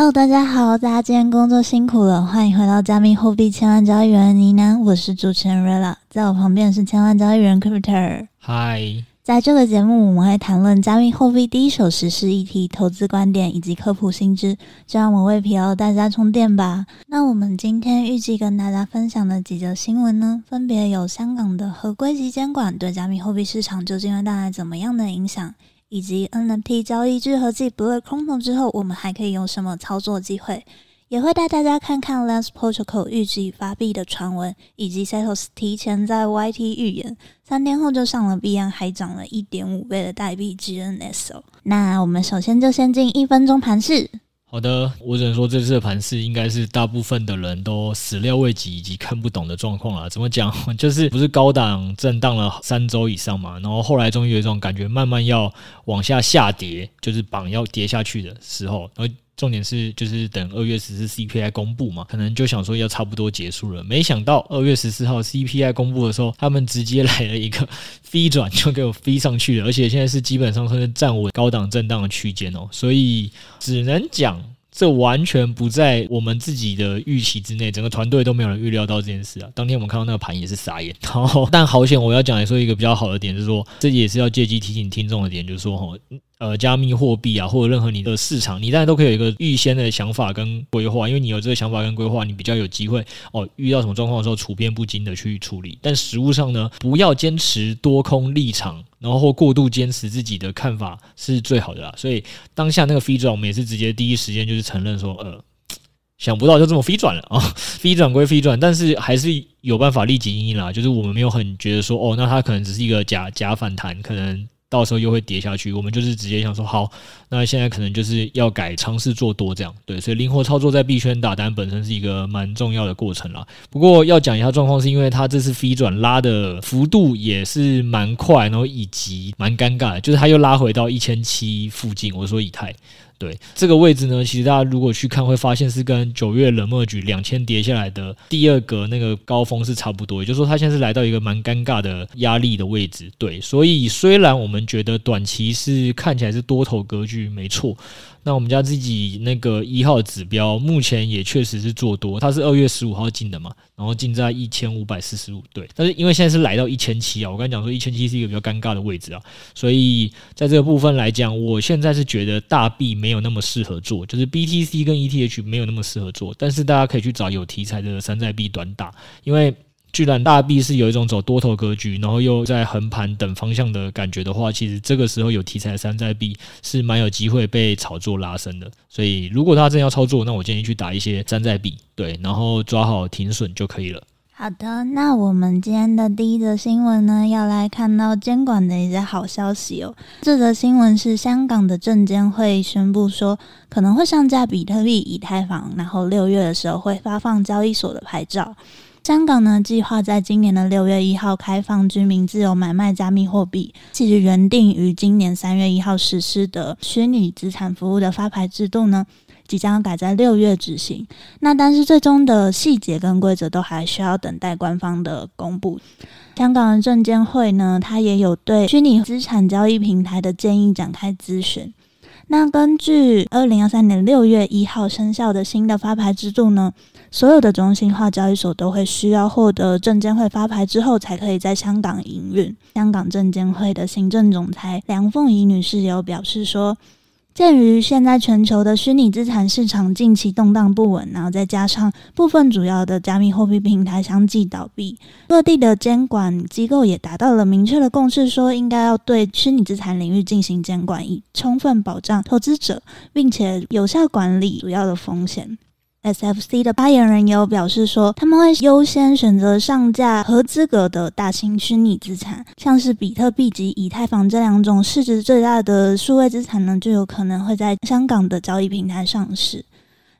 Hello，大家好，大家今天工作辛苦了，欢迎回到加密货币千万交易员呢喃，我是主持人 Rella，在我旁边是千万交易员 Cryptor。Hi，在这个节目我们会谈论加密货币第一手时事议题、投资观点以及科普新知，就让我们为疲劳大家充电吧。那我们今天预计跟大家分享的几则新闻呢，分别有香港的合规及监管对加密货币市场究竟会带来怎么样的影响？以及 NFT 交易聚合剂 Blur 空投之后，我们还可以用什么操作机会？也会带大家看看 Lance Portugal 预计发币的传闻，以及 Setos 提前在 YT 预言，三天后就上了币安，还涨了一点五倍的代币 GNSO。那我们首先就先进一分钟盘试。好的，我只能说这次的盘势应该是大部分的人都始料未及以及看不懂的状况了。怎么讲？就是不是高档震荡了三周以上嘛，然后后来终于有一种感觉，慢慢要往下下跌，就是榜要跌下去的时候，然后。重点是，就是等二月十四 CPI 公布嘛，可能就想说要差不多结束了。没想到二月十四号 CPI 公布的时候，他们直接来了一个飞转，就给我飞上去了。而且现在是基本上算是站稳高档震荡的区间哦，所以只能讲。这完全不在我们自己的预期之内，整个团队都没有人预料到这件事啊！当天我们看到那个盘也是傻眼。然后，但好险，我要讲来说一个比较好的点，就是说，这也是要借机提醒听众的点，就是说，哈，呃，加密货币啊，或者任何你的市场，你当然都可以有一个预先的想法跟规划，因为你有这个想法跟规划，你比较有机会哦，遇到什么状况的时候，处变不惊的去处理。但实物上呢，不要坚持多空立场。然后过度坚持自己的看法是最好的啦，所以当下那个飞转，我们也是直接第一时间就是承认说，呃，想不到就这么飞转了啊，飞转归飞转，但是还是有办法立即应应啦，就是我们没有很觉得说，哦，那它可能只是一个假假反弹，可能。到时候又会跌下去，我们就是直接想说好，那现在可能就是要改尝试做多这样，对，所以灵活操作在币圈打单本身是一个蛮重要的过程啦。不过要讲一下状况，是因为它这次飞转拉的幅度也是蛮快，然后以及蛮尴尬的，就是它又拉回到一千七附近。我说以太。对这个位置呢，其实大家如果去看，会发现是跟九月冷漠局两千跌下来的第二个那个高峰是差不多，也就是说，它现在是来到一个蛮尴尬的压力的位置。对，所以虽然我们觉得短期是看起来是多头格局，没错。那我们家自己那个一号指标，目前也确实是做多，它是二月十五号进的嘛，然后进在一千五百四十五，对。但是因为现在是来到一千七啊，我刚才讲说一千七是一个比较尴尬的位置啊，所以在这个部分来讲，我现在是觉得大币没有那么适合做，就是 BTC 跟 ETH 没有那么适合做，但是大家可以去找有题材的山寨币短打，因为。居然大币是有一种走多头格局，然后又在横盘等方向的感觉的话，其实这个时候有题材山寨币是蛮有机会被炒作拉升的。所以如果他真要操作，那我建议去打一些山寨币，对，然后抓好停损就可以了。好的，那我们今天的第一则新闻呢，要来看到监管的一些好消息哦。这则新闻是香港的证监会宣布说，可能会上架比特币、以太坊，然后六月的时候会发放交易所的牌照。香港呢，计划在今年的六月一号开放居民自由买卖加密货币。其实原定于今年三月一号实施的虚拟资产服务的发牌制度呢，即将要改在六月执行。那但是最终的细节跟规则都还需要等待官方的公布。香港的证监会呢，它也有对虚拟资产交易平台的建议展开咨询。那根据二零二三年六月一号生效的新的发牌制度呢，所有的中心化交易所都会需要获得证监会发牌之后，才可以在香港营运。香港证监会的行政总裁梁凤仪女士有表示说，鉴于现在全球的虚拟资产市场近期动荡不稳，然后再加上部分主要的加密货币平台相继倒闭，各地的监管机构也达到了明确的共识，说应该要对虚拟资产领域进行监管，以充分保障投资者，并且有效管理主要的风险。SFC 的发言人也有表示说，他们会优先选择上架合资格的大型虚拟资产，像是比特币及以太坊这两种市值最大的数位资产呢，就有可能会在香港的交易平台上市。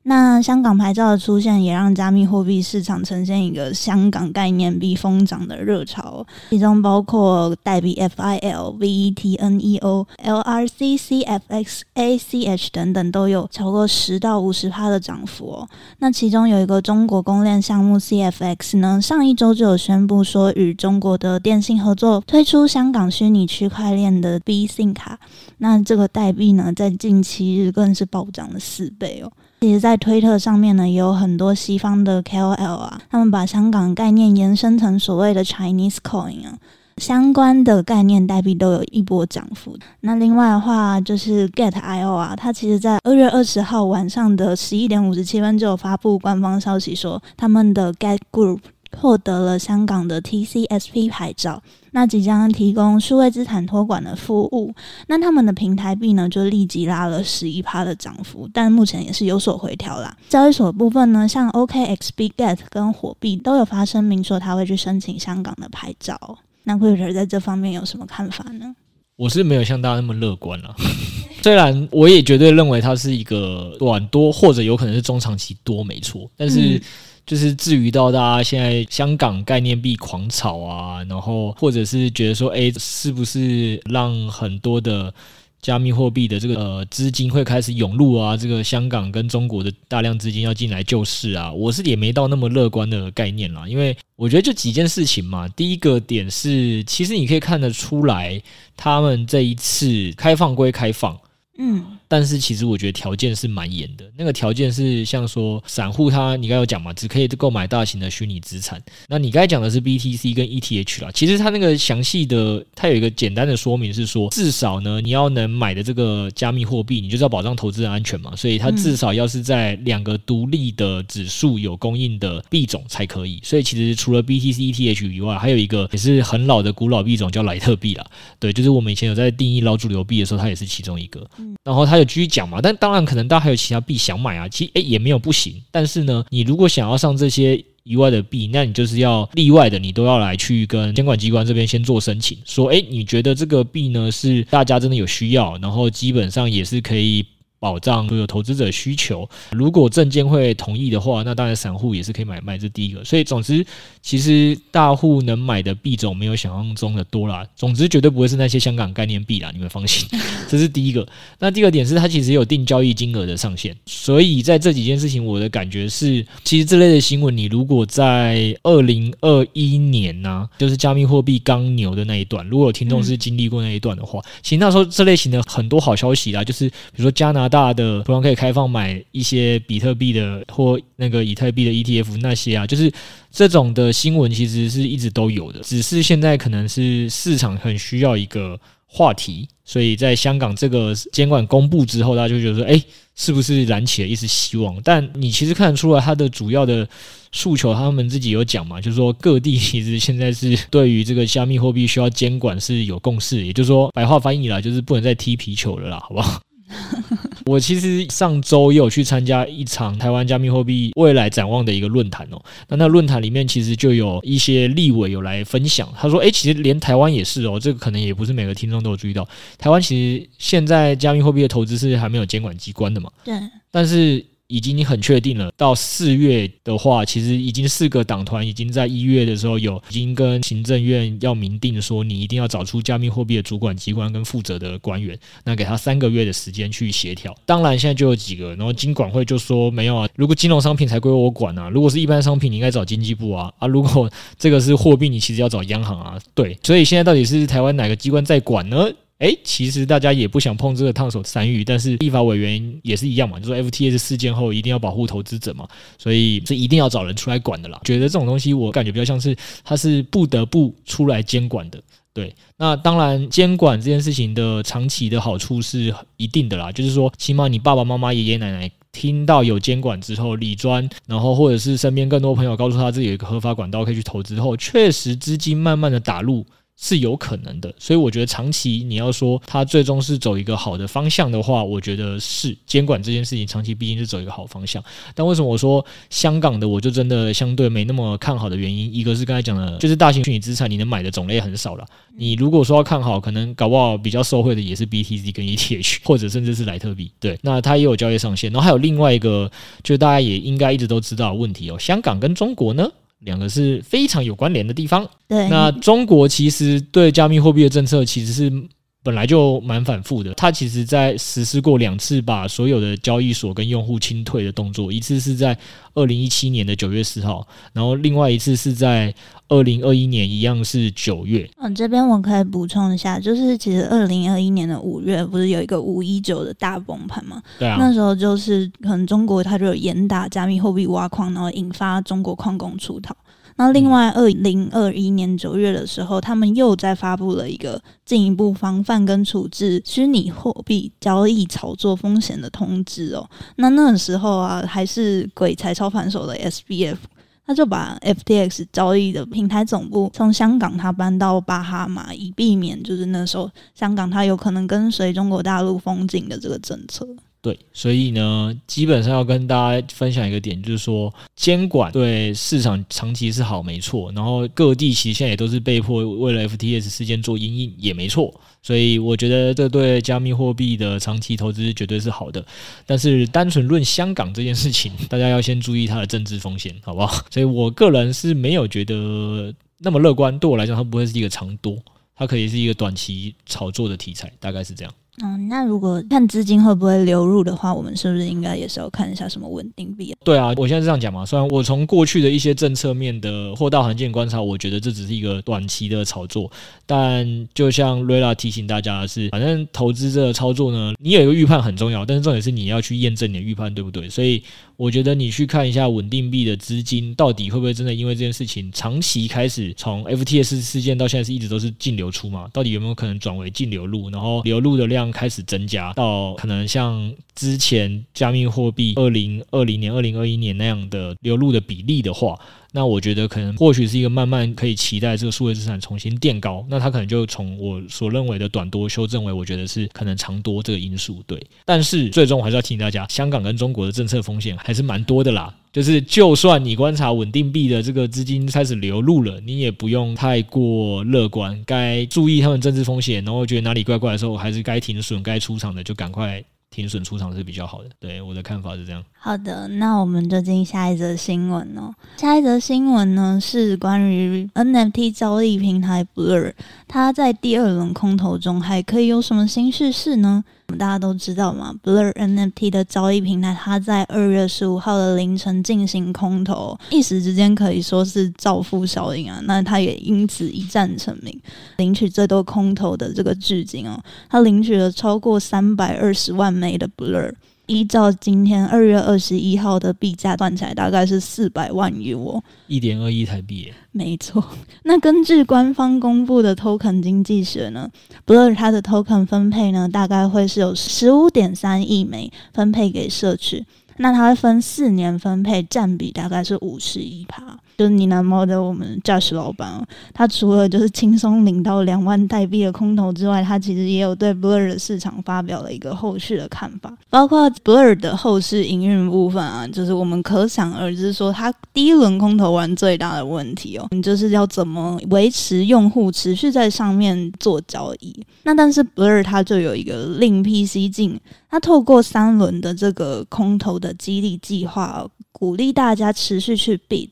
那香港牌照的出现，也让加密货币市场呈现一个香港概念币疯涨的热潮，其中包括代币 FIL、VETNEO、LRC、CFX、ACH 等等，都有超过十到五十趴的涨幅哦。那其中有一个中国公链项目 CFX 呢，上一周就有宣布说与中国的电信合作，推出香港虚拟区块链的 B 信卡。那这个代币呢，在近期日更是暴涨了四倍哦。其实，在推特上面呢，也有很多西方的 KOL 啊，他们把香港概念延伸成所谓的 Chinese Coin 啊，相关的概念代币都有一波涨幅。那另外的话，就是 Get IO 啊，它其实在二月二十号晚上的十一点五十七分就有发布官方消息说，他们的 Get Group。获得了香港的 TCSP 牌照，那即将提供数位资产托管的服务。那他们的平台币呢，就立即拉了十一趴的涨幅，但目前也是有所回调啦。交易所部分呢，像 OKX、Bitget 跟火币都有发声明说他会去申请香港的牌照。那 Gutter 在这方面有什么看法呢？我是没有像大家那么乐观了，虽然我也绝对认为它是一个短多或者有可能是中长期多没错，但是。嗯就是至于到大家现在香港概念币狂炒啊，然后或者是觉得说，哎，是不是让很多的加密货币的这个呃资金会开始涌入啊？这个香港跟中国的大量资金要进来救市啊？我是也没到那么乐观的概念啦，因为我觉得就几件事情嘛。第一个点是，其实你可以看得出来，他们这一次开放归开放，嗯。但是其实我觉得条件是蛮严的，那个条件是像说散户他你刚有讲嘛，只可以购买大型的虚拟资产。那你刚才讲的是 BTC 跟 ETH 啦，其实它那个详细的，它有一个简单的说明是说，至少呢你要能买的这个加密货币，你就是要保障投资人安全嘛，所以它至少要是在两个独立的指数有供应的币种才可以。所以其实除了 BTC、ETH 以外，还有一个也是很老的古老币种叫莱特币啦。对，就是我们以前有在定义老主流币的时候，它也是其中一个。然后它。继续讲嘛，但当然可能大家还有其他币想买啊，其实诶也没有不行。但是呢，你如果想要上这些以外的币，那你就是要例外的，你都要来去跟监管机关这边先做申请，说诶你觉得这个币呢是大家真的有需要，然后基本上也是可以。保障所有投资者需求，如果证监会同意的话，那当然散户也是可以买卖。这第一个，所以总之，其实大户能买的币种没有想象中的多啦。总之，绝对不会是那些香港概念币啦，你们放心。这是第一个。那第二点是，它其实有定交易金额的上限。所以在这几件事情，我的感觉是，其实这类的新闻，你如果在二零二一年呢、啊，就是加密货币刚牛的那一段，如果有听众是经历过那一段的话，嗯、其实那时候这类型的很多好消息啦，就是比如说加拿大的突然可以开放买一些比特币的或那个以太币的 ETF 那些啊，就是这种的新闻其实是一直都有的，只是现在可能是市场很需要一个话题，所以在香港这个监管公布之后，大家就觉得说，哎，是不是燃起了一丝希望？但你其实看得出来，它的主要的诉求，他们自己有讲嘛，就是说各地其实现在是对于这个加密货币需要监管是有共识，也就是说白话翻译啦，就是不能再踢皮球了啦，好不好？我其实上周也有去参加一场台湾加密货币未来展望的一个论坛哦。那那论坛里面其实就有一些立委有来分享，他说：“诶，其实连台湾也是哦，这个可能也不是每个听众都有注意到，台湾其实现在加密货币的投资是还没有监管机关的嘛。”对，但是。已经很确定了，到四月的话，其实已经四个党团已经在一月的时候有已经跟行政院要明定说，你一定要找出加密货币的主管机关跟负责的官员，那给他三个月的时间去协调。当然现在就有几个，然后金管会就说没有啊，如果金融商品才归我管啊，如果是一般商品，你应该找经济部啊啊，如果这个是货币，你其实要找央行啊。对，所以现在到底是台湾哪个机关在管呢？诶，其实大家也不想碰这个烫手山芋，但是立法委员也是一样嘛，就说 FTS 事件后一定要保护投资者嘛，所以是一定要找人出来管的啦。觉得这种东西，我感觉比较像是他是不得不出来监管的。对，那当然监管这件事情的长期的好处是一定的啦，就是说起码你爸爸妈妈、爷爷奶奶听到有监管之后，理专，然后或者是身边更多朋友告诉他自己有一个合法管道可以去投资后，确实资金慢慢的打入。是有可能的，所以我觉得长期你要说它最终是走一个好的方向的话，我觉得是监管这件事情长期毕竟是走一个好方向。但为什么我说香港的我就真的相对没那么看好的原因，一个是刚才讲的，就是大型虚拟资产你能买的种类很少了。你如果说要看好，可能搞不好比较受惠的也是 BTC 跟 ETH，或者甚至是莱特币。对，那它也有交易上限。然后还有另外一个，就大家也应该一直都知道的问题哦，香港跟中国呢？两个是非常有关联的地方。对，那中国其实对加密货币的政策其实是本来就蛮反复的。它其实在实施过两次把所有的交易所跟用户清退的动作，一次是在二零一七年的九月四号，然后另外一次是在二零二一年，一样是九月。嗯，这边我可以补充一下，就是其实二零二一年的五月不是有一个五一九的大崩盘吗？对啊，那时候就是可能中国它就有严打加密货币挖矿，然后引发中国矿工出逃。那另外，二零二一年九月的时候，他们又在发布了一个进一步防范跟处置虚拟货币交易炒作风险的通知哦。那那个时候啊，还是鬼才操盘手的 SBF，他就把 FTX 交易的平台总部从香港他搬到巴哈马，以避免就是那时候香港它有可能跟随中国大陆封禁的这个政策。对，所以呢，基本上要跟大家分享一个点，就是说监管对市场长期是好，没错。然后各地其实现在也都是被迫为了 FTS 事件做阴影，也没错。所以我觉得这对加密货币的长期投资绝对是好的。但是单纯论香港这件事情，大家要先注意它的政治风险，好不好？所以我个人是没有觉得那么乐观。对我来讲，它不会是一个长多，它可以是一个短期炒作的题材，大概是这样。嗯，那如果看资金会不会流入的话，我们是不是应该也是要看一下什么稳定币？对啊，我现在是这样讲嘛。虽然我从过去的一些政策面的或大环境观察，我觉得这只是一个短期的炒作。但就像瑞拉提醒大家的是，反正投资这个操作呢，你有一个预判很重要，但是重点是你要去验证你的预判对不对。所以我觉得你去看一下稳定币的资金到底会不会真的因为这件事情长期开始从 FTS 事件到现在是一直都是净流出嘛？到底有没有可能转为净流入，然后流入的量开始增加？到可能像之前加密货币二零二零年、二零二一年那样的流入的比例的话，那我觉得可能或许是一个慢慢可以期待这个数位资产重新垫高，那它可能就从我所认为的短多修正为我觉得是可能长多这个因素。对，但是最终我还是要提醒大家，香港跟中国的政策风险还是蛮多的啦。就是就算你观察稳定币的这个资金开始流入了，你也不用太过乐观，该注意他们政治风险，然后觉得哪里怪怪的时候，还是该停损、该出场的就赶快。停损出场是比较好的，对，我的看法是这样。好的，那我们就进下一则新闻哦。下一则新闻呢是关于 NFT 交易平台 Blur，它在第二轮空投中还可以有什么新事事呢？大家都知道嘛，Blur NFT 的交易平台，它在二月十五号的凌晨进行空投，一时之间可以说是造富效应啊。那它也因此一战成名，领取最多空投的这个至今哦，它领取了超过三百二十万枚的 Blur。依照今天二月二十一号的币价算起来，大概是四百万 U 哦，一点二亿台币。没错，那根据官方公布的 Token 经济学呢，Blur 它的 Token 分配呢，大概会是有十五点三亿枚分配给社区，那它会分四年分配，占比大概是五十一趴。就是你南猫的我们 Josh 老板哦，他除了就是轻松领到两万代币的空投之外，他其实也有对 Blur 的市场发表了一个后续的看法，包括 Blur 的后市营运部分啊，就是我们可想而知说，他第一轮空投完最大的问题哦，你就是要怎么维持用户持续在上面做交易。那但是 Blur 它就有一个另辟蹊径，它透过三轮的这个空投的激励计划。鼓励大家持续去 bid，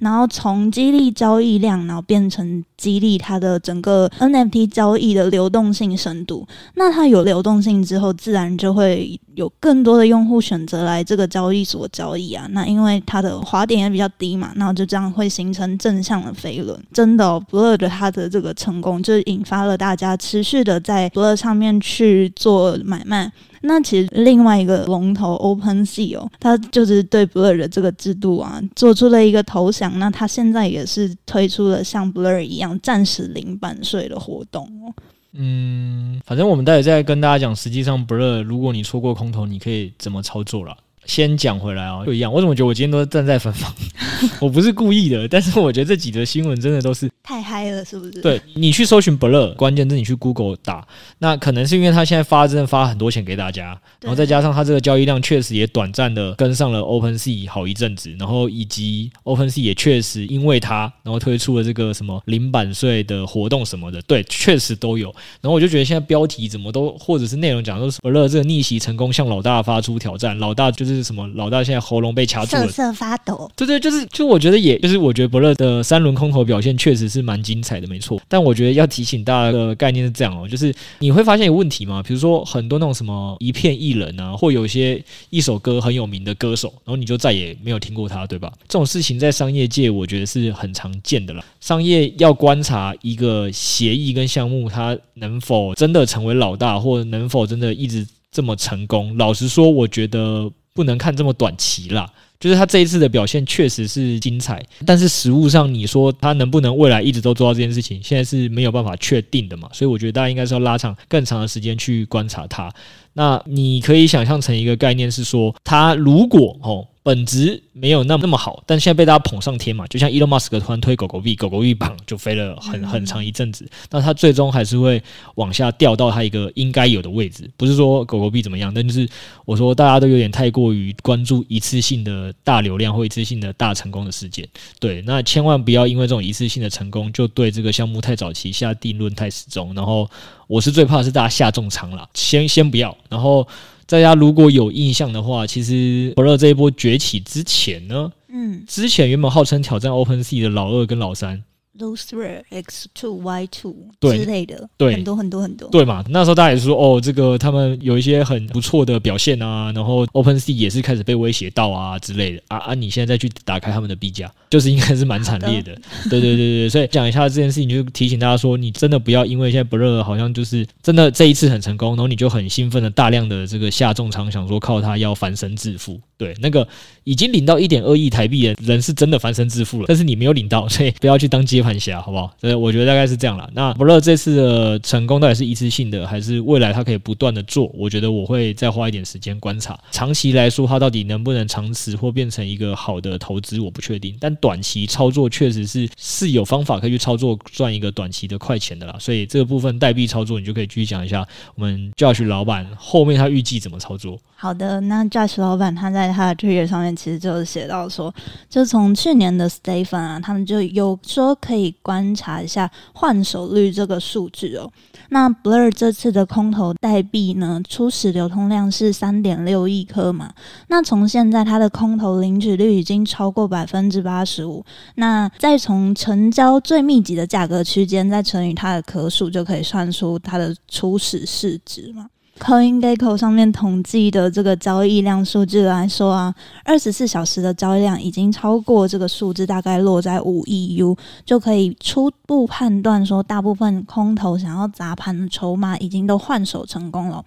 然后从激励交易量，然后变成激励它的整个 NFT 交易的流动性深度。那它有流动性之后，自然就会有更多的用户选择来这个交易所交易啊。那因为它的滑点也比较低嘛，那就这样会形成正向的飞轮。真的哦，Blur 的它的这个成功，就引发了大家持续的在 Blur 上面去做买卖。那其实另外一个龙头 OpenSea 哦，它就是对 Blur 的这个制度啊，做出了一个投降。那它现在也是推出了像 Blur 一样暂时零版税的活动哦。嗯，反正我们待会再跟大家讲，实际上 Blur 如果你错过空投，你可以怎么操作了。先讲回来啊，不一样。我怎么觉得我今天都站在反方？我不是故意的，但是我觉得这几则新闻真的都是。太嗨了，是不是？对，你去搜寻 Blur，关键字你去 Google 打，那可能是因为他现在发真的发很多钱给大家，然后再加上他这个交易量确实也短暂的跟上了 OpenSea 好一阵子，然后以及 OpenSea 也确实因为他，然后推出了这个什么零版税的活动什么的，对，确实都有。然后我就觉得现在标题怎么都或者是内容讲都是 Blur 这个逆袭成功向老大发出挑战，老大就是什么老大现在喉咙被掐住了，瑟瑟发抖。对对，就是就我觉得也就是我觉得 Blur 的三轮空头表现确实是蛮精彩的，没错。但我觉得要提醒大家的概念是这样哦，就是你会发现有问题吗？比如说很多那种什么一片艺人啊，或有些一首歌很有名的歌手，然后你就再也没有听过他，对吧？这种事情在商业界我觉得是很常见的了。商业要观察一个协议跟项目，它能否真的成为老大，或能否真的一直这么成功。老实说，我觉得不能看这么短期啦。就是他这一次的表现确实是精彩，但是实物上你说他能不能未来一直都做到这件事情，现在是没有办法确定的嘛。所以我觉得大家应该是要拉长更长的时间去观察他。那你可以想象成一个概念是说，他如果哦。本质没有那么那么好，但现在被大家捧上天嘛，就像 Elon Musk 突然推狗狗币，狗狗币榜就飞了很很长一阵子，那它最终还是会往下掉到它一个应该有的位置。不是说狗狗币怎么样，但就是我说大家都有点太过于关注一次性的大流量或一次性的大成功的事件。对，那千万不要因为这种一次性的成功就对这个项目太早期下定论太始终。然后我是最怕是大家下重仓了，先先不要，然后。大家如果有印象的话，其实 Blur 这一波崛起之前呢，嗯，之前原本号称挑战 OpenSea 的老二跟老三。Loose X Two Y Two 之类的，对，很多很多很多，对嘛？那时候大家也是说，哦，这个他们有一些很不错的表现啊，然后 OpenSea 也是开始被威胁到啊之类的啊啊！你现在再去打开他们的币价，就是应该是蛮惨烈的。对对对对，所以讲一下这件事情，就提醒大家说，你真的不要因为现在 Blur 好像就是真的这一次很成功，然后你就很兴奋的大量的这个下重仓，想说靠它要翻身致富。对，那个已经领到一点二亿台币的人是真的翻身致富了，但是你没有领到，所以不要去当接盘侠，好不好？所以我觉得大概是这样啦。那 Blur 这次的成功到底是一次性的，还是未来它可以不断的做？我觉得我会再花一点时间观察。长期来说，它到底能不能长持或变成一个好的投资，我不确定。但短期操作确实是是有方法可以去操作赚一个短期的快钱的啦。所以这个部分代币操作，你就可以继续讲一下我们 Josh 老板后面他预计怎么操作。好的，那 Josh 老板他在他的 Twitter 上面其实就是写到说，就从去年的 Stephen 啊，他们就有说可以观察一下换手率这个数据哦。那 Blur 这次的空投代币呢，初始流通量是三点六亿颗嘛。那从现在它的空投领取率已经超过百分之八十五，那再从成交最密集的价格区间再乘以它的颗数，就可以算出它的初始市值嘛。CoinGecko 上面统计的这个交易量数据来说啊，二十四小时的交易量已经超过这个数字，大概落在五亿 U，就可以初步判断说，大部分空头想要砸盘的筹码已经都换手成功了，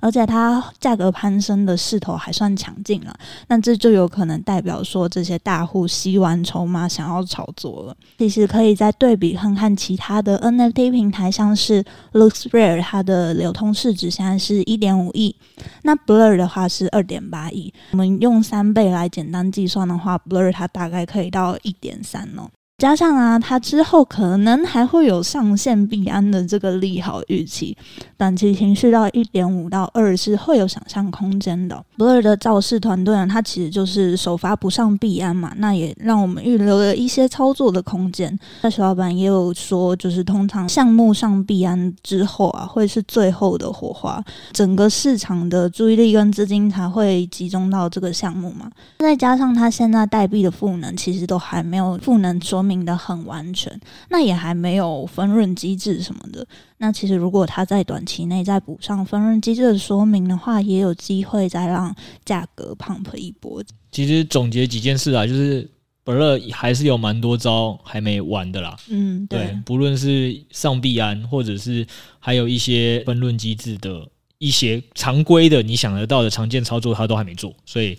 而且它价格攀升的势头还算强劲了，那这就有可能代表说，这些大户吸完筹码想要炒作了。其实可以再对比看看其他的 NFT 平台，像是 LooksRare，它的流通市值现在是。一点五亿，那 Blur 的话是二点八亿。我们用三倍来简单计算的话，Blur 它大概可以到一点三哦。加上啊，它之后可能还会有上线币安的这个利好预期，短期情绪到一点五到二是会有想象空间的。Blur 的造势团队啊，它其实就是首发不上币安嘛，那也让我们预留了一些操作的空间。那徐老板也有说，就是通常项目上币安之后啊，会是最后的火花，整个市场的注意力跟资金才会集中到这个项目嘛。再加上它现在代币的赋能，其实都还没有赋能说明。明的很完全，那也还没有分润机制什么的。那其实如果它在短期内再补上分润机制的说明的话，也有机会再让价格 pump 一波。其实总结几件事啊，就是 Blur 还是有蛮多招还没完的啦。嗯，对，对，不论是上币安，或者是还有一些分润机制的一些常规的你想得到的常见操作，他都还没做，所以。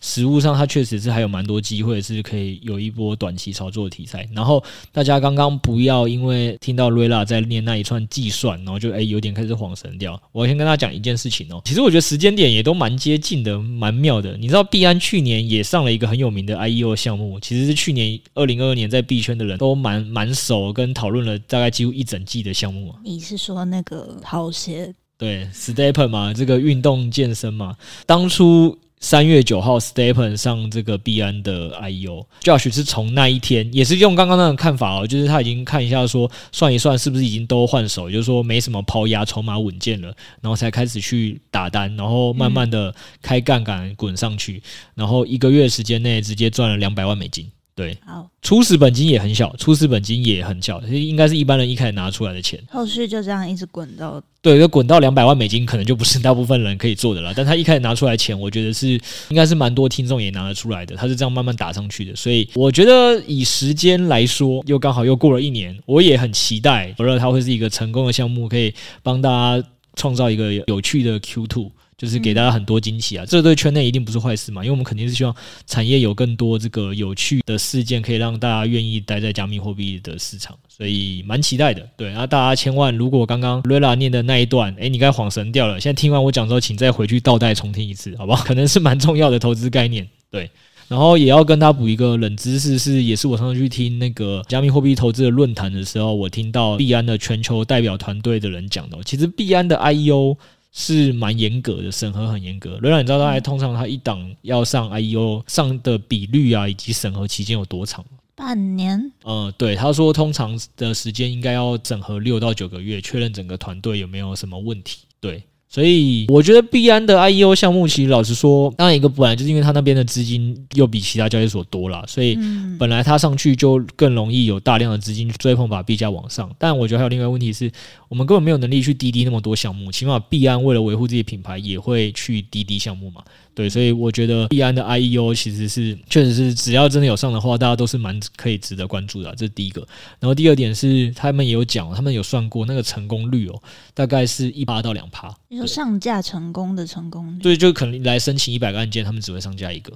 实物上它确实是还有蛮多机会是可以有一波短期操作的题材。然后大家刚刚不要因为听到瑞拉在念那一串计算，然后就哎有点开始恍神掉。我先跟大家讲一件事情哦，其实我觉得时间点也都蛮接近的，蛮妙的。你知道币安去年也上了一个很有名的 IEO 项目，其实是去年二零二二年在币圈的人都蛮蛮熟跟讨论了大概几乎一整季的项目。你是说那个跑鞋？对，STEPN 嘛，这个运动健身嘛，当初三月九号 Stepen 上这个币安的 IEO，Josh 是从那一天，也是用刚刚那种看法哦，就是他已经看一下说，算一算是不是已经都换手，就是说没什么抛压，筹码稳健了，然后才开始去打单，然后慢慢的开杠杆滚上去，然后一个月时间内直接赚了两百万美金。对，好，初始本金也很小，初始本金也很小，应该是一般人一开始拿出来的钱。后续就这样一直滚到，对，就滚到两百万美金，可能就不是大部分人可以做的了。但他一开始拿出来钱，我觉得是应该是蛮多听众也拿得出来的。他是这样慢慢打上去的，所以我觉得以时间来说，又刚好又过了一年，我也很期待，不知道它会是一个成功的项目，可以帮大家创造一个有趣的 Q2。就是给大家很多惊喜啊，这对圈内一定不是坏事嘛，因为我们肯定是希望产业有更多这个有趣的事件，可以让大家愿意待在加密货币的市场，所以蛮期待的。对，然后大家千万，如果刚刚瑞拉念的那一段，诶，你该恍神掉了，现在听完我讲之后，请再回去倒带重听一次，好不好？可能是蛮重要的投资概念。对，然后也要跟他补一个冷知识，是也是我上次去听那个加密货币投资的论坛的时候，我听到币安的全球代表团队的人讲的，其实币安的 IEO。是蛮严格的，审核很严格。瑞兰，你知道大概通常他一档要上 IEO 上的比率啊，以及审核期间有多长？半年。呃，对，他说通常的时间应该要整合六到九个月，确认整个团队有没有什么问题。对。所以我觉得币安的 IEO 项目，其实老实说，当然一个本来就是因为他那边的资金又比其他交易所多啦，所以本来他上去就更容易有大量的资金去追捧，把币价往上。但我觉得还有另外一个问题是，我们根本没有能力去滴滴那么多项目，起码币安为了维护自己品牌，也会去滴滴项目嘛。对，所以我觉得币安的 IEO 其实是确实是只要真的有上的话，大家都是蛮可以值得关注的啊。这是第一个。然后第二点是，他们也有讲，他们有算过那个成功率哦，大概是一趴到两趴。你说上架成功的成功率？对，就可能来申请一百个案件，他们只会上架一个。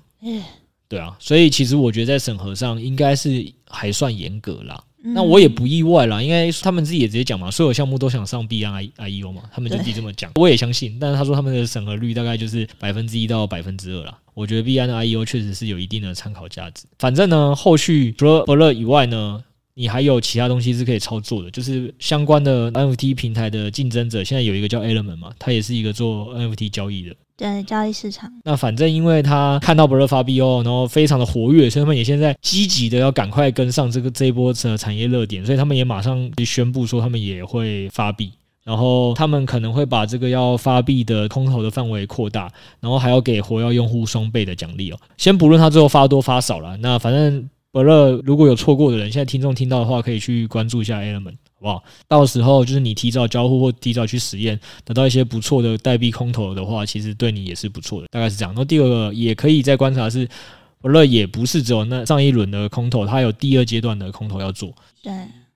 对啊，所以其实我觉得在审核上应该是还算严格啦。那我也不意外啦，因为他们自己也直接讲嘛，所有项目都想上 B I I E O 嘛，他们就自己这么讲，我也相信。但是他说他们的审核率大概就是百分之一到百分之二啦。我觉得 B I 的 I E O 确实是有一定的参考价值。反正呢，后续除了伯乐以外呢，你还有其他东西是可以操作的，就是相关的 NFT 平台的竞争者，现在有一个叫 Element 嘛，它也是一个做 NFT 交易的。对，交易市场。那反正因为他看到 Blur 发币哦，然后非常的活跃，所以他们也现在积极的要赶快跟上这个这一波的产业热点，所以他们也马上宣布说他们也会发币，然后他们可能会把这个要发币的空投的范围扩大，然后还要给活跃用户双倍的奖励哦。先不论他最后发多发少了，那反正伯乐如果有错过的人，现在听众听到的话，可以去关注一下 Element。好不好，到时候就是你提早交互或提早去实验，得到一些不错的代币空投的话，其实对你也是不错的，大概是这样。那第二个也可以再观察是，伯乐也不是只有那上一轮的空投，他有第二阶段的空投要做。对。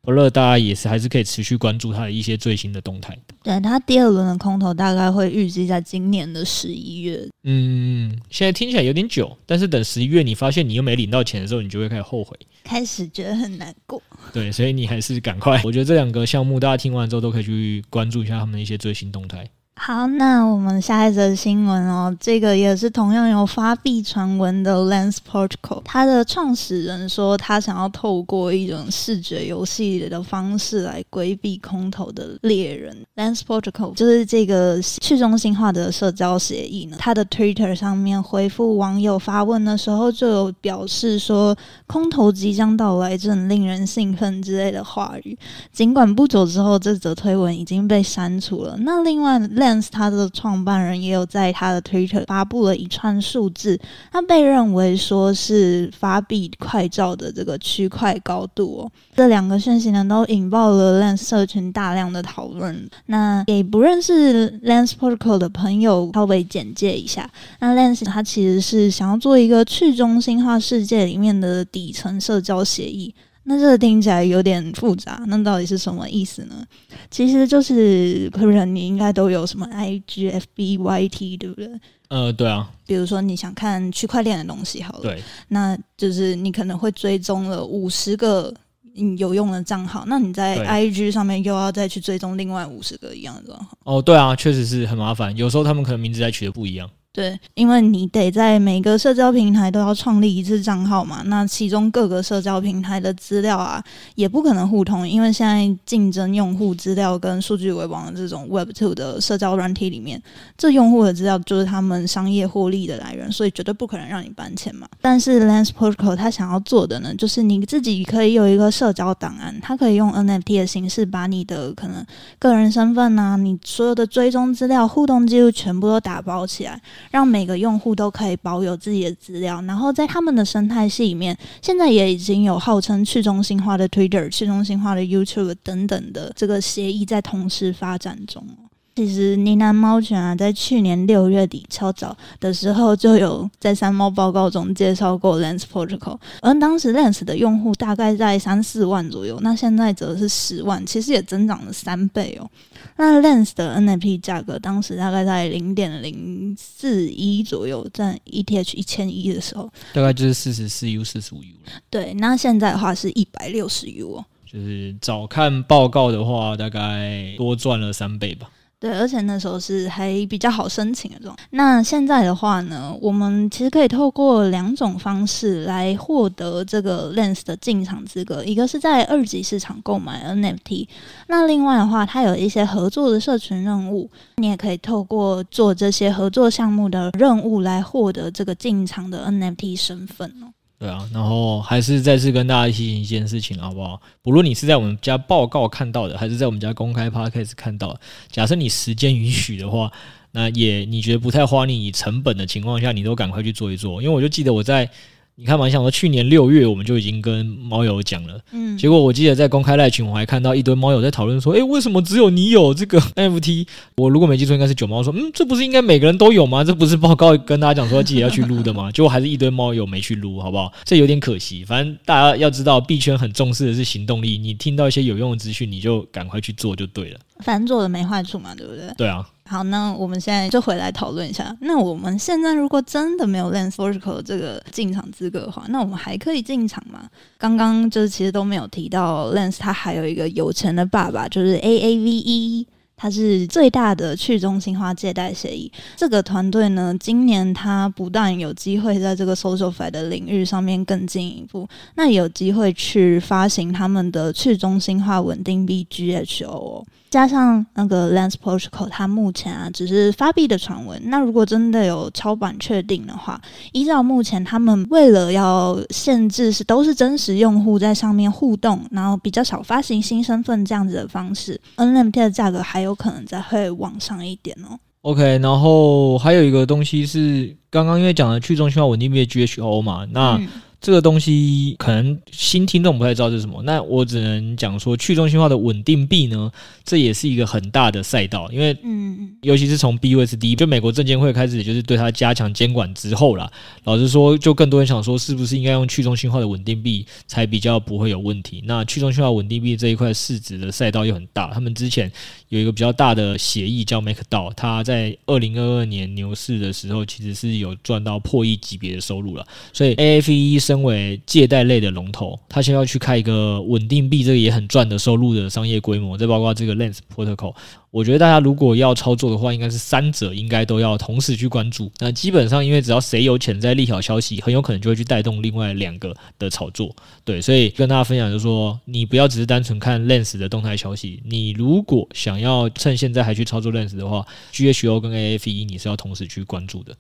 伯乐，大家也是还是可以持续关注它的一些最新的动态。对，它第二轮的空投大概会预计在今年的十一月。嗯，现在听起来有点久，但是等十一月你发现你又没领到钱的时候，你就会开始后悔，开始觉得很难过。对，所以你还是赶快。我觉得这两个项目大家听完之后都可以去关注一下他们的一些最新动态。好，那我们下一则新闻哦，这个也是同样有发币传闻的 Lens Protocol，它的创始人说他想要透过一种视觉游戏的方式来规避空投的猎人。Lens Protocol 就是这个去中心化的社交协议呢，他的 Twitter 上面回复网友发问的时候，就有表示说空投即将到来，这很令人兴奋之类的话语。尽管不久之后，这则推文已经被删除了。那另外 Lens 他的创办人也有在他的 Twitter 发布了一串数字，他被认为说是发币快照的这个区块高度哦。这两个讯息呢，都引爆了 Lens 社群大量的讨论。那给不认识 Lens Protocol 的朋友稍微简介一下，那 Lens 它其实是想要做一个去中心化世界里面的底层社交协议。那这个听起来有点复杂，那到底是什么意思呢？其实就是，可能你应该都有什么 IG、FB、YT，对不对？呃，对啊，比如说你想看区块链的东西，好了，对，那就是你可能会追踪了五十个有用的账号，那你在 IG 上面又要再去追踪另外五十个一样的账号。哦，对啊，确实是很麻烦，有时候他们可能名字还取的不一样。对，因为你得在每个社交平台都要创立一次账号嘛，那其中各个社交平台的资料啊，也不可能互通，因为现在竞争用户资料跟数据为王的这种 Web2 的社交软体里面，这用户的资料就是他们商业获利的来源，所以绝对不可能让你搬迁嘛。但是 Lens Protocol 它想要做的呢，就是你自己可以有一个社交档案，它可以用 NFT 的形式把你的可能个人身份啊，你所有的追踪资料、互动记录全部都打包起来。让每个用户都可以保有自己的资料，然后在他们的生态系里面，现在也已经有号称去中心化的 Twitter、去中心化的 YouTube 等等的这个协议在同时发展中。其实呢喃猫犬啊，在去年六月底超早的时候就有在三猫报告中介绍过 Lens Protocol，而当时 Lens 的用户大概在三四万左右，那现在则是十万，其实也增长了三倍哦。那 Lens 的 NFT 价格当时大概在零点零四一左右，占 ETH 一千一的时候，大概就是四十四 U、四十五 U 了。对，那现在的话是一百六十 U 哦，就是早看报告的话，大概多赚了三倍吧。对，而且那时候是还比较好申请的种。那现在的话呢，我们其实可以透过两种方式来获得这个 Lens 的进场资格，一个是在二级市场购买 NFT，那另外的话，它有一些合作的社群任务，你也可以透过做这些合作项目的任务来获得这个进场的 NFT 身份哦。对啊，然后还是再次跟大家提醒一件事情，好不好？不论你是在我们家报告看到的，还是在我们家公开 podcast 看到，假设你时间允许的话，那也你觉得不太花你成本的情况下，你都赶快去做一做。因为我就记得我在。你看嘛，想说去年六月我们就已经跟猫友讲了，嗯，结果我记得在公开赖群我还看到一堆猫友在讨论说，诶，为什么只有你有这个 NFT？我如果没记错，应该是九猫说，嗯，这不是应该每个人都有吗？这不是报告跟大家讲说自己要去撸的吗？结果还是一堆猫友没去撸，好不好？这有点可惜。反正大家要知道，币圈很重视的是行动力，你听到一些有用的资讯，你就赶快去做就对了。反正做的没坏处嘛，对不对？对啊。好，那我们现在就回来讨论一下。那我们现在如果真的没有 Lens Protocol 这个进场资格的话，那我们还可以进场吗？刚刚就是其实都没有提到 Lens，他还有一个有钱的爸爸，就是 AAVE，它是最大的去中心化借贷协议。这个团队呢，今年它不但有机会在这个 SocialFi 的领域上面更进一步，那也有机会去发行他们的去中心化稳定币 GHO 哦。加上那个 Lens Protocol，它目前啊只是发币的传闻。那如果真的有超版确定的话，依照目前他们为了要限制是都是真实用户在上面互动，然后比较少发行新身份这样子的方式，NMT 的价格还有可能再会往上一点哦。OK，然后还有一个东西是刚刚因为讲的去中心化稳定币 GHO 嘛，那。嗯这个东西可能新听众不太知道是什么，那我只能讲说去中心化的稳定币呢，这也是一个很大的赛道，因为嗯，尤其是从 BUSD 就美国证监会开始，就是对它加强监管之后啦，老实说，就更多人想说，是不是应该用去中心化的稳定币才比较不会有问题？那去中心化稳定币这一块市值的赛道又很大，他们之前有一个比较大的协议叫 MakerDAO，它在二零二二年牛市的时候，其实是有赚到破亿级别的收入了，所以 AAVE。身为借贷类的龙头，它现在要去开一个稳定币，这个也很赚的收入的商业规模，再包括这个 Lens Protocol，我觉得大家如果要操作的话，应该是三者应该都要同时去关注。那基本上，因为只要谁有潜在利好消息，很有可能就会去带动另外两个的炒作。对，所以跟大家分享就是说，你不要只是单纯看 Lens 的动态消息，你如果想要趁现在还去操作 Lens 的话，GHO 跟 AFE 你是要同时去关注的。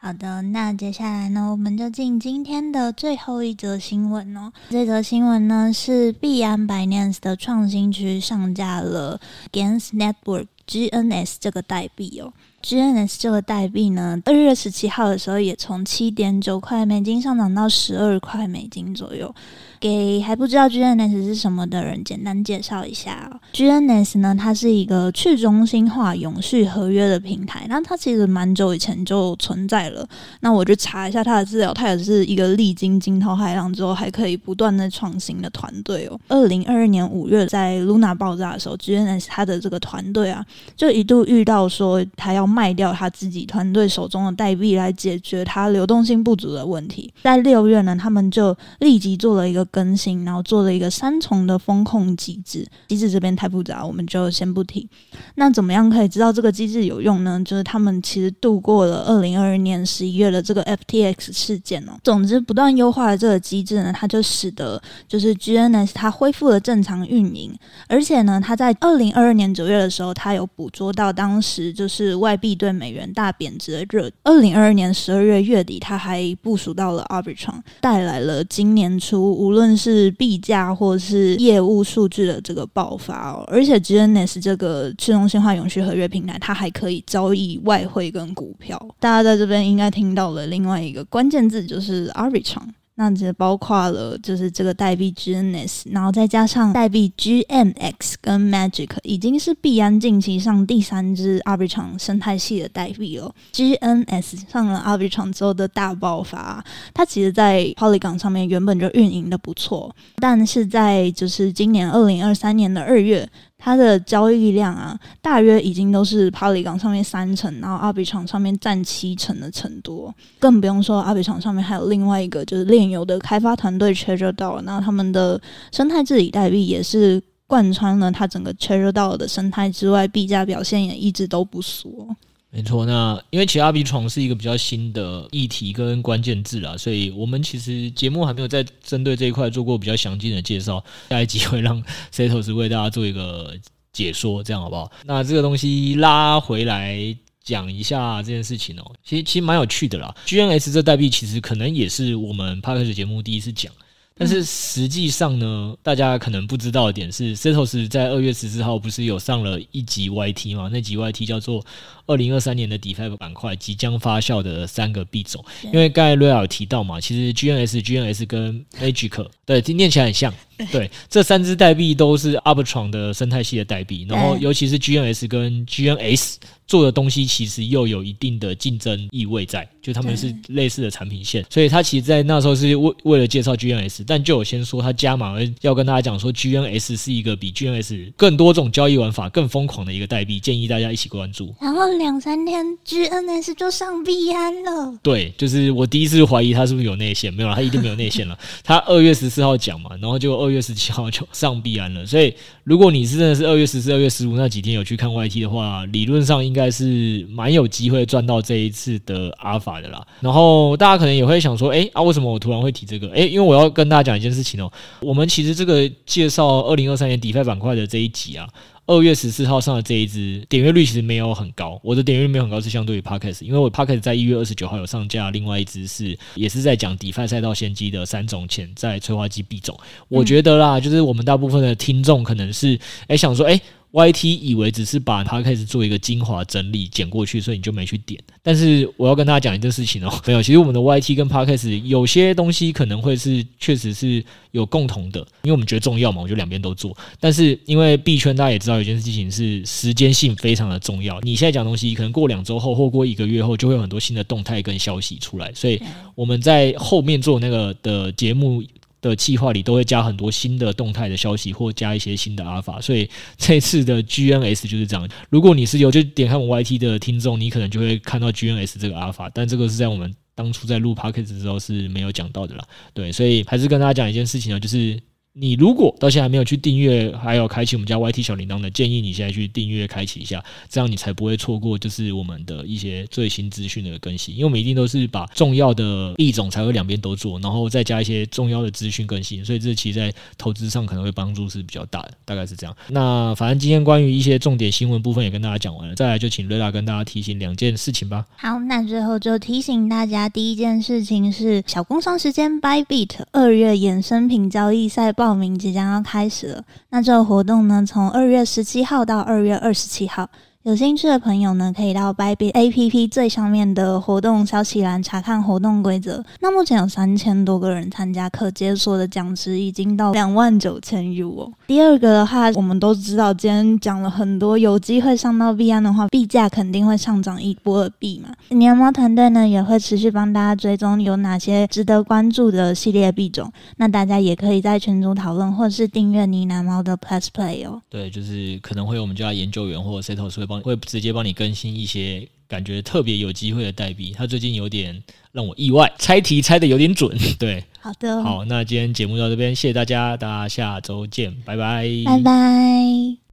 好的，那接下来呢，我们就进今天的最后一则新闻哦。这则新闻呢是币安 Binance 的创新区上架了 GANs Network GNS 这个代币哦。GNS 这个代币呢，二月十七号的时候也从七点九块美金上涨到十二块美金左右。给还不知道 GNS 是什么的人简单介绍一下哦。GNS 呢，它是一个去中心化永续合约的平台。那它其实蛮久以前就存在了。那我就查一下它的资料，它也是一个历经惊涛骇浪之后还可以不断的创新的团队哦。二零二二年五月在 Luna 爆炸的时候，GNS 它的这个团队啊，就一度遇到说它要卖掉他自己团队手中的代币来解决它流动性不足的问题。在六月呢，他们就立即做了一个更新，然后做了一个三重的风控机制。机制这边太复杂，我们就先不提。那怎么样可以知道这个机制有用呢？就是他们其实度过了二零二二年十一月的这个 FTX 事件哦。总之，不断优化的这个机制呢，它就使得就是 GNS 它恢复了正常运营，而且呢，它在二零二二年九月的时候，它有捕捉到当时就是外币对美元大贬值的热。二零二二年十二月月底，它还部署到了 Arbitrum，带来了今年初无论论是币价或是业务数据的这个爆发哦。而且 GNS 这个去中心化永续合约平台，它还可以交易外汇跟股票。大家在这边应该听到了另外一个关键字，就是 Arbitrage。那这包括了就是这个代币 GNS，然后再加上代币 GMX 跟 Magic，已经是币安近期上第三支 Arbitrum 生态系的代币了。GNS 上了 Arbitrum 之后的大爆发，它其实在 Polygon 上面原本就运营的不错，但是在就是今年二零二三年的二月。它的交易量啊，大约已经都是 Polygon 上面三成，然后 Arbitrum 上面占七成的程度，更不用说 Arbitrum 上面还有另外一个就是炼油的开发团队 Trezor DAO，那他们的生态治理代币也是贯穿了它整个 Trezor DAO 的生态之外，币价表现也一直都不俗。没错，那因为其实 Arbitrum 是一个比较新的议题跟关键字啦，所以我们其实节目还没有在针对这一块做过比较详尽的介绍，下一集会让 Setos 为大家做一个解说，这样好不好？那这个东西拉回来讲一下这件事情哦，其实其实蛮有趣的啦。GNS 这代币其实可能也是我们 Podcast 节目第一次讲。但是实际上呢，大家可能不知道的点是，Setos 在二月十四号不是有上了一集 YT 吗？那集 YT 叫做二零二三年的 DeFi 板块即将发酵的三个币种。因为刚才瑞尔有提到嘛，其实 GNS、GNS 跟 Magic 对，念起来很像。对，这三只代币都是 Arbitrum 的生态系的代币，然后尤其是 GNS 跟 GNS 做的东西，其实又有一定的竞争意味在，就他们是类似的产品线，所以他其实，在那时候是为为了介绍 GNS，但就我先说，他加码要跟大家讲说，GNS 是一个比 GNS 更多种交易玩法更疯狂的一个代币，建议大家一起关注。然后两三天 GNS 就上币安了。对，就是我第一次怀疑他是不是有内线，没有了，他一定没有内线了。他二月十四号讲嘛，然后就二二月十七号就上币安了。所以如果你是真的是二月十四、二月十五那几天有去看 YT 的话，理论上应该。是蛮有机会赚到这一次的阿尔法的啦。然后大家可能也会想说，哎啊，为什么我突然会提这个？哎，因为我要跟大家讲一件事情哦。我们其实这个介绍二零二三年 DeFi 板块的这一集啊，二月十四号上的这一支点阅率其实没有很高。我的点阅率没有很高，是相对于 Podcast，因为我 Podcast 在一月二十九号有上架另外一支是也是在讲 DeFi 赛道先机的三种潜在催化剂币种。我觉得啦，就是我们大部分的听众可能是哎想说，哎。YT 以为只是把它开始做一个精华整理剪过去，所以你就没去点。但是我要跟大家讲一件事情哦，没有，其实我们的 YT 跟 Podcast 有些东西可能会是确实是有共同的，因为我们觉得重要嘛，我就两边都做。但是因为币圈大家也知道，有件事情是时间性非常的重要。你现在讲东西，可能过两周后或过一个月后，就会有很多新的动态跟消息出来，所以我们在后面做那个的节目。的计划里都会加很多新的动态的消息，或加一些新的阿尔法，所以这次的 GNS 就是这样。如果你是有就点开我们 YT 的听众，你可能就会看到 GNS 这个阿尔法，但这个是在我们当初在录 p o c k e t 的时候是没有讲到的啦。对，所以还是跟大家讲一件事情啊，就是。你如果到现在还没有去订阅，还有开启我们家 YT 小铃铛的，建议你现在去订阅开启一下，这样你才不会错过就是我们的一些最新资讯的更新。因为我们一定都是把重要的币种才会两边都做，然后再加一些重要的资讯更新，所以这其实在投资上可能会帮助是比较大的，大概是这样。那反正今天关于一些重点新闻部分也跟大家讲完了，再来就请瑞拉跟大家提醒两件事情吧。好，那最后就提醒大家，第一件事情是小工商时间，Bybit 二月衍生品交易赛报。报名即将要开始了，那这个活动呢，从二月十七号到二月二十七号。有兴趣的朋友呢，可以到 Bybit APP 最上面的活动消息栏查看活动规则。那目前有三千多个人参加，可解锁的奖池已经到两万九千 U 哦。第二个的话，我们都知道，今天讲了很多，有机会上到币安的话，币价肯定会上涨一波的币嘛。年猫团队呢也会持续帮大家追踪有哪些值得关注的系列币种。那大家也可以在群组讨论，或是订阅呢喃猫的 Plus Play 哦。对，就是可能会有我们家研究员或者 Setos 会帮。后会直接帮你更新一些感觉特别有机会的代币。他最近有点让我意外，猜题猜的有点准。对，好的，好，那今天节目到这边，谢谢大家，大家下周见，拜拜，拜拜。